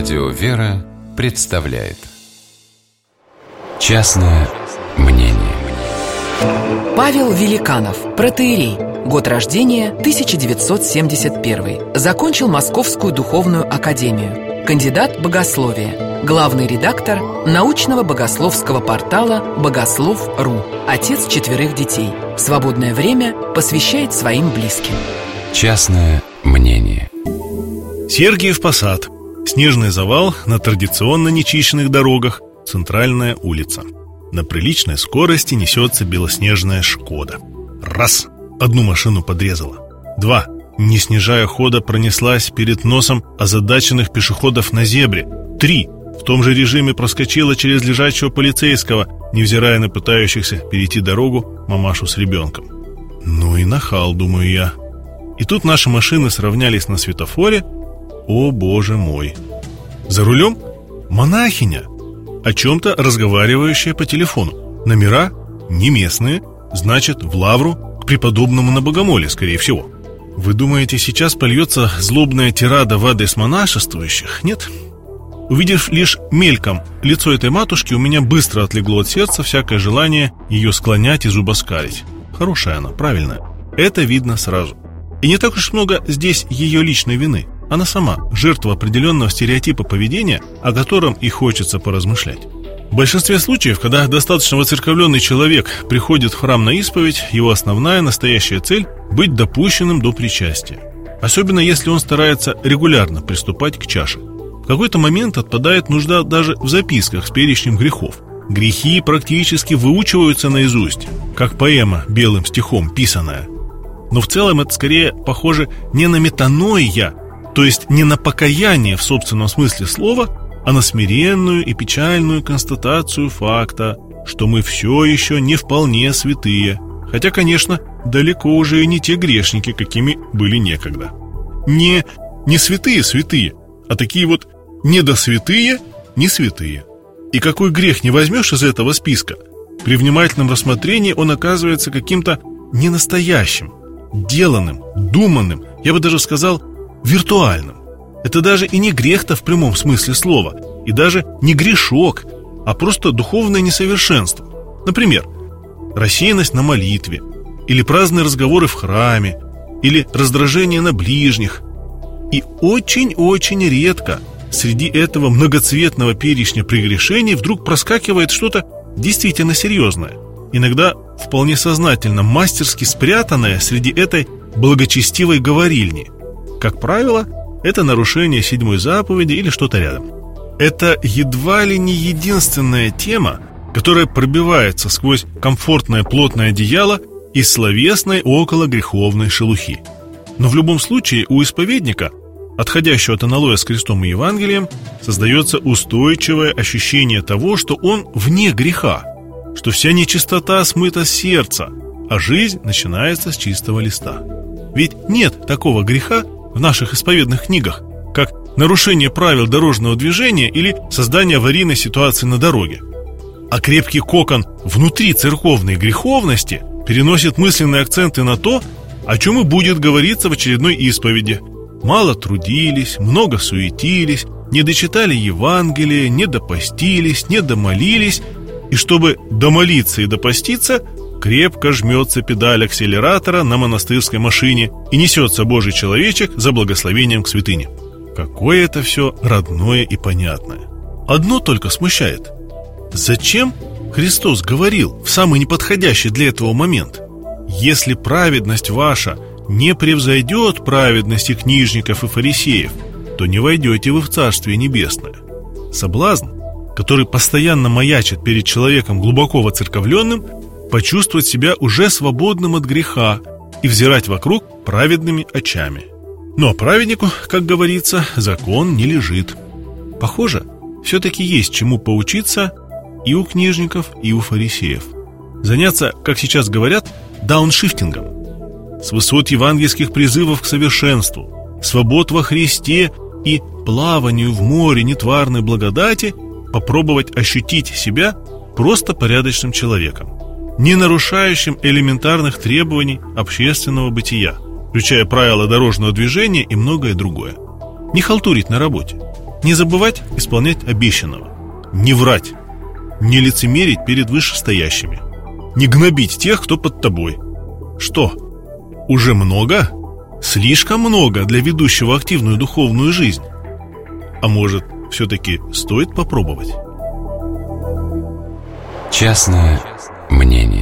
Радио «Вера» представляет. Частное мнение. Павел Великанов, протеерей. Год рождения 1971 Закончил Московскую духовную академию. Кандидат богословия. Главный редактор научного богословского портала «Богослов.ру» Отец четверых детей. В свободное время посвящает своим близким. Частное мнение. Сергиев Посад Снежный завал на традиционно нечищенных дорогах Центральная улица. На приличной скорости несется белоснежная «Шкода» Раз! Одну машину подрезала. Два! Не снижая хода пронеслась перед носом озадаченных пешеходов на зебре. Три! В том же режиме проскочила через лежачего полицейского Невзирая на пытающихся перейти дорогу мамашу с ребенком. Ну и нахал, думаю я. И тут наши машины сравнялись на светофоре о, боже мой! За рулем монахиня, о чем-то разговаривающая по телефону. Номера не местные, значит, в лавру к преподобному на богомоле, скорее всего. Вы думаете, сейчас польется злобная тирада в адрес монашествующих? Нет. Увидев лишь мельком лицо этой матушки, у меня быстро отлегло от сердца всякое желание ее склонять и зубоскалить. Хорошая она, правильная. Это видно сразу. И не так уж много здесь ее личной вины – она сама жертва определенного стереотипа поведения, о котором и хочется поразмышлять. В большинстве случаев, когда достаточно воцерковленный человек приходит в храм на исповедь, его основная настоящая цель – быть допущенным до причастия. Особенно если он старается регулярно приступать к чаше. В какой-то момент отпадает нужда даже в записках с перечнем грехов. Грехи практически выучиваются наизусть, как поэма белым стихом писанная. Но в целом это скорее похоже не на метаноия, то есть не на покаяние в собственном смысле слова, а на смиренную и печальную констатацию факта, что мы все еще не вполне святые, хотя, конечно, далеко уже и не те грешники, какими были некогда. Не, не святые-святые, а такие вот недосвятые, не святые. И какой грех не возьмешь из этого списка, при внимательном рассмотрении он оказывается каким-то ненастоящим, деланным, думанным, я бы даже сказал, виртуальным. Это даже и не грех-то в прямом смысле слова, и даже не грешок, а просто духовное несовершенство. Например, рассеянность на молитве, или праздные разговоры в храме, или раздражение на ближних. И очень-очень редко среди этого многоцветного перечня прегрешений вдруг проскакивает что-то действительно серьезное. Иногда вполне сознательно, мастерски спрятанное среди этой благочестивой говорильни – как правило, это нарушение седьмой заповеди или что-то рядом. Это едва ли не единственная тема, которая пробивается сквозь комфортное плотное одеяло из словесной около греховной шелухи. Но в любом случае у исповедника, отходящего от аналоя с крестом и Евангелием, создается устойчивое ощущение того, что он вне греха, что вся нечистота смыта с сердца, а жизнь начинается с чистого листа. Ведь нет такого греха, в наших исповедных книгах, как нарушение правил дорожного движения или создание аварийной ситуации на дороге. А крепкий кокон внутри церковной греховности переносит мысленные акценты на то, о чем и будет говориться в очередной исповеди. Мало трудились, много суетились, не дочитали Евангелие, не допостились, не домолились, и чтобы домолиться и допоститься, крепко жмется педаль акселератора на монастырской машине и несется Божий человечек за благословением к святыне. Какое это все родное и понятное. Одно только смущает. Зачем Христос говорил в самый неподходящий для этого момент? Если праведность ваша не превзойдет праведности книжников и фарисеев, то не войдете вы в Царствие Небесное. Соблазн, который постоянно маячит перед человеком глубоко воцерковленным, почувствовать себя уже свободным от греха и взирать вокруг праведными очами. Но праведнику, как говорится, закон не лежит. Похоже, все-таки есть чему поучиться и у книжников, и у фарисеев. Заняться, как сейчас говорят, дауншифтингом. С высот евангельских призывов к совершенству, свобод во Христе и плаванию в море нетварной благодати попробовать ощутить себя просто порядочным человеком не нарушающим элементарных требований общественного бытия, включая правила дорожного движения и многое другое. Не халтурить на работе, Не забывать исполнять обещанного. Не врать. Не лицемерить перед вышестоящими. Не гнобить тех, кто под тобой. Что? Уже много? Слишком много для ведущего активную духовную жизнь. А может, все-таки стоит попробовать? Частное мнение.